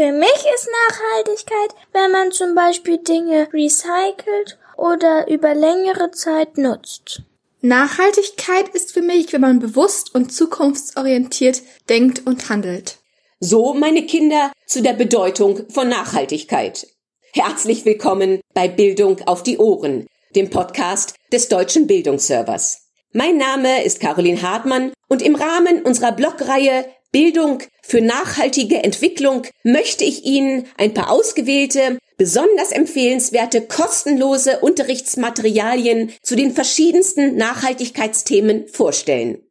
Für mich ist Nachhaltigkeit, wenn man zum Beispiel Dinge recycelt oder über längere Zeit nutzt. Nachhaltigkeit ist für mich, wenn man bewusst und zukunftsorientiert denkt und handelt. So, meine Kinder, zu der Bedeutung von Nachhaltigkeit. Herzlich willkommen bei Bildung auf die Ohren, dem Podcast des Deutschen Bildungsservers. Mein Name ist Caroline Hartmann und im Rahmen unserer Blogreihe Bildung für nachhaltige Entwicklung möchte ich Ihnen ein paar ausgewählte, besonders empfehlenswerte, kostenlose Unterrichtsmaterialien zu den verschiedensten Nachhaltigkeitsthemen vorstellen.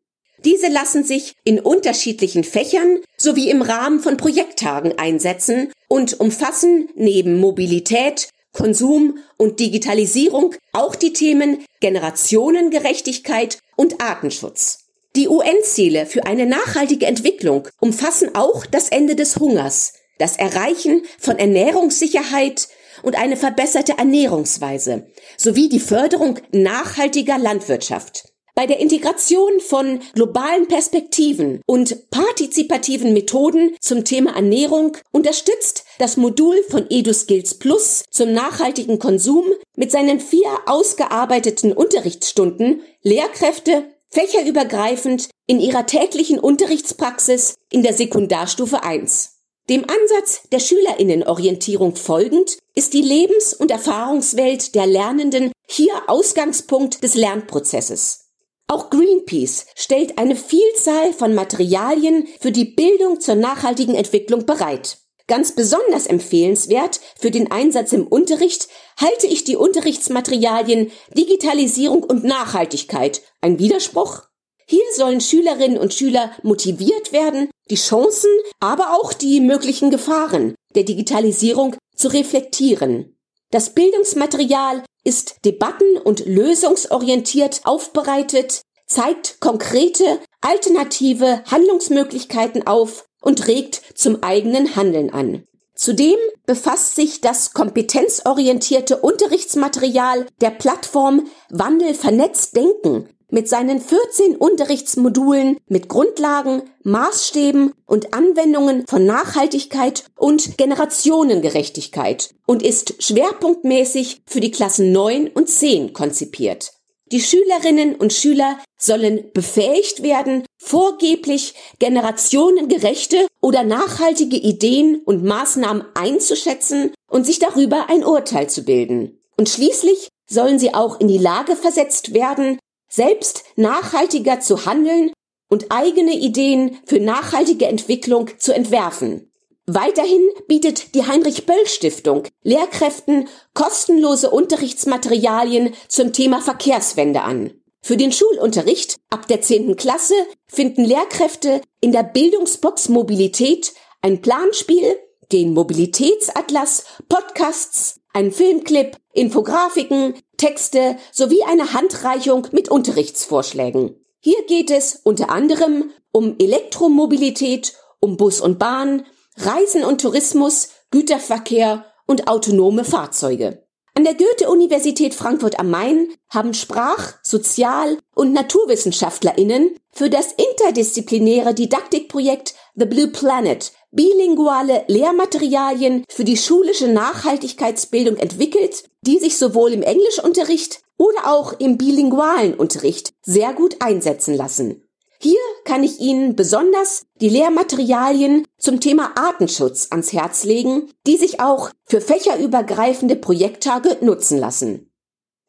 Diese lassen sich in unterschiedlichen Fächern sowie im Rahmen von Projekttagen einsetzen und umfassen neben Mobilität, Konsum und Digitalisierung auch die Themen Generationengerechtigkeit und Artenschutz. Die UN-Ziele für eine nachhaltige Entwicklung umfassen auch das Ende des Hungers, das Erreichen von Ernährungssicherheit und eine verbesserte Ernährungsweise sowie die Förderung nachhaltiger Landwirtschaft. Bei der Integration von globalen Perspektiven und partizipativen Methoden zum Thema Ernährung unterstützt das Modul von EduSkills Plus zum nachhaltigen Konsum mit seinen vier ausgearbeiteten Unterrichtsstunden Lehrkräfte fächerübergreifend in ihrer täglichen Unterrichtspraxis in der Sekundarstufe 1. Dem Ansatz der Schülerinnenorientierung folgend ist die Lebens- und Erfahrungswelt der Lernenden hier Ausgangspunkt des Lernprozesses. Auch Greenpeace stellt eine Vielzahl von Materialien für die Bildung zur nachhaltigen Entwicklung bereit. Ganz besonders empfehlenswert für den Einsatz im Unterricht halte ich die Unterrichtsmaterialien Digitalisierung und Nachhaltigkeit. Ein Widerspruch? Hier sollen Schülerinnen und Schüler motiviert werden, die Chancen, aber auch die möglichen Gefahren der Digitalisierung zu reflektieren. Das Bildungsmaterial ist debatten- und lösungsorientiert aufbereitet, zeigt konkrete, alternative Handlungsmöglichkeiten auf und regt zum eigenen Handeln an. Zudem befasst sich das kompetenzorientierte Unterrichtsmaterial der Plattform Wandel vernetzt denken mit seinen 14 Unterrichtsmodulen mit Grundlagen, Maßstäben und Anwendungen von Nachhaltigkeit und Generationengerechtigkeit und ist schwerpunktmäßig für die Klassen 9 und 10 konzipiert. Die Schülerinnen und Schüler sollen befähigt werden, vorgeblich generationengerechte oder nachhaltige Ideen und Maßnahmen einzuschätzen und sich darüber ein Urteil zu bilden. Und schließlich sollen sie auch in die Lage versetzt werden, selbst nachhaltiger zu handeln und eigene Ideen für nachhaltige Entwicklung zu entwerfen. Weiterhin bietet die Heinrich Böll Stiftung Lehrkräften kostenlose Unterrichtsmaterialien zum Thema Verkehrswende an. Für den Schulunterricht ab der 10. Klasse finden Lehrkräfte in der Bildungsbox Mobilität ein Planspiel, den Mobilitätsatlas, Podcasts, einen Filmclip, Infografiken, Texte sowie eine Handreichung mit Unterrichtsvorschlägen. Hier geht es unter anderem um Elektromobilität, um Bus und Bahn, Reisen und Tourismus, Güterverkehr und autonome Fahrzeuge. An der Goethe-Universität Frankfurt am Main haben Sprach-, Sozial- und NaturwissenschaftlerInnen für das interdisziplinäre Didaktikprojekt The Blue Planet bilinguale Lehrmaterialien für die schulische Nachhaltigkeitsbildung entwickelt, die sich sowohl im Englischunterricht oder auch im bilingualen Unterricht sehr gut einsetzen lassen. Hier kann ich Ihnen besonders die Lehrmaterialien zum Thema Artenschutz ans Herz legen, die sich auch für fächerübergreifende Projekttage nutzen lassen.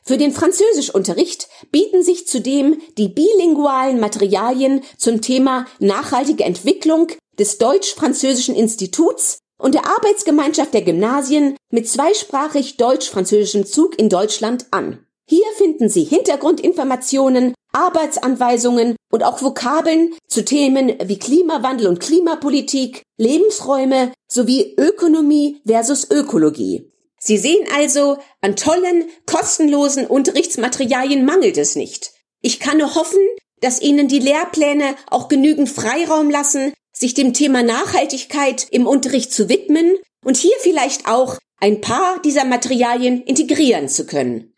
Für den Französischunterricht bieten sich zudem die bilingualen Materialien zum Thema nachhaltige Entwicklung des Deutsch-Französischen Instituts und der Arbeitsgemeinschaft der Gymnasien mit zweisprachig deutsch-französischem Zug in Deutschland an. Hier finden Sie Hintergrundinformationen, Arbeitsanweisungen und auch Vokabeln zu Themen wie Klimawandel und Klimapolitik, Lebensräume sowie Ökonomie versus Ökologie. Sie sehen also, an tollen, kostenlosen Unterrichtsmaterialien mangelt es nicht. Ich kann nur hoffen, dass Ihnen die Lehrpläne auch genügend Freiraum lassen, sich dem Thema Nachhaltigkeit im Unterricht zu widmen und hier vielleicht auch ein paar dieser Materialien integrieren zu können.